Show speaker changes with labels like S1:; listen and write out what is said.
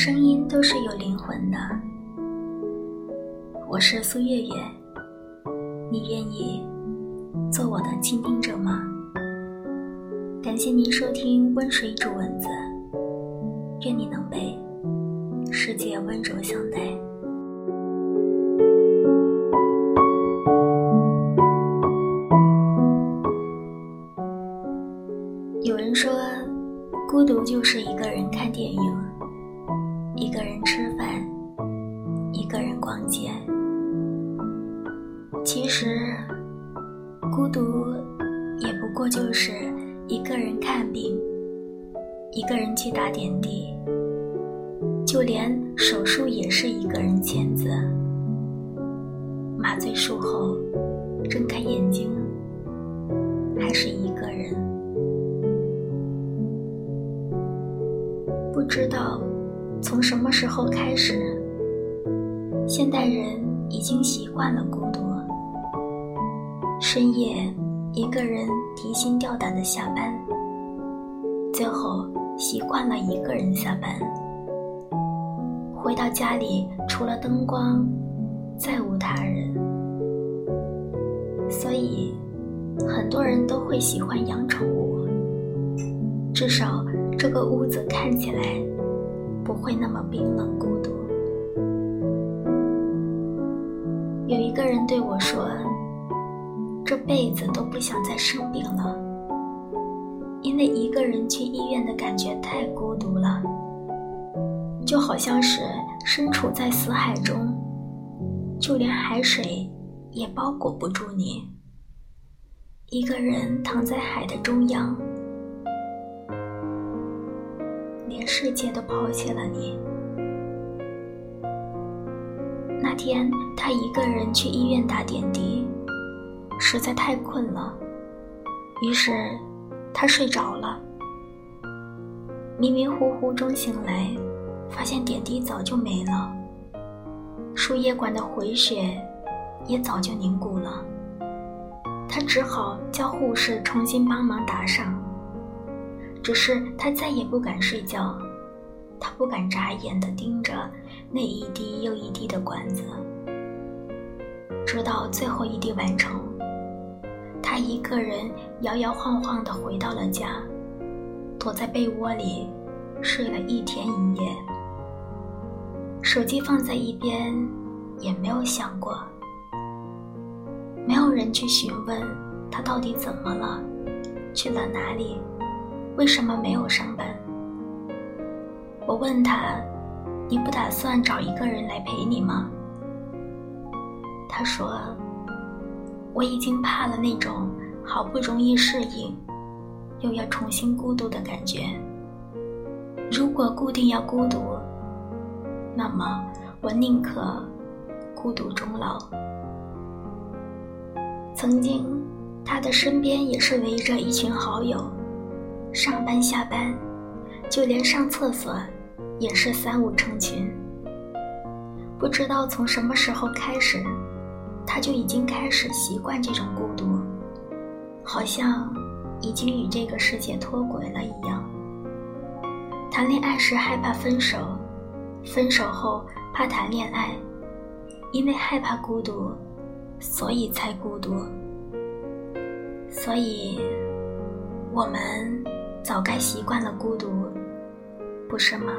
S1: 声音都是有灵魂的。我是苏月月你愿意做我的倾听者吗？感谢您收听温水煮蚊子愿你能被世界温柔相待。一个人吃饭，一个人逛街。其实，孤独也不过就是一个人看病，一个人去打点滴，就连手术也是一个人签字。麻醉术后，睁开眼睛，还是一个人。不知道从什么时候开始，现代人已经习惯了孤独。深夜，一个人提心吊胆的下班，最后习惯了一个人下班。回到家里，除了灯光，再无他人。所以，很多人都会喜欢养宠物，至少这个屋子看起来不会那么冰冷孤独。有一个人对我说。这辈子都不想再生病了，因为一个人去医院的感觉太孤独了，就好像是身处在死海中，就连海水也包裹不住你。一个人躺在海的中央，连世界都抛弃了你。那天，他一个人去医院打点滴。实在太困了，于是他睡着了。迷迷糊糊中醒来，发现点滴早就没了，输液管的回血也早就凝固了。他只好叫护士重新帮忙打上。只是他再也不敢睡觉，他不敢眨眼地盯着那一滴又一滴的管子，直到最后一滴完成。他一个人摇摇晃晃地回到了家，躲在被窝里睡了一天一夜。手机放在一边，也没有响过。没有人去询问他到底怎么了，去了哪里，为什么没有上班。我问他：“你不打算找一个人来陪你吗？”他说。我已经怕了那种好不容易适应，又要重新孤独的感觉。如果固定要孤独，那么我宁可孤独终老。曾经，他的身边也是围着一群好友，上班下班，就连上厕所也是三五成群。不知道从什么时候开始。他就已经开始习惯这种孤独，好像已经与这个世界脱轨了一样。谈恋爱时害怕分手，分手后怕谈恋爱，因为害怕孤独，所以才孤独。所以，我们早该习惯了孤独，不是吗？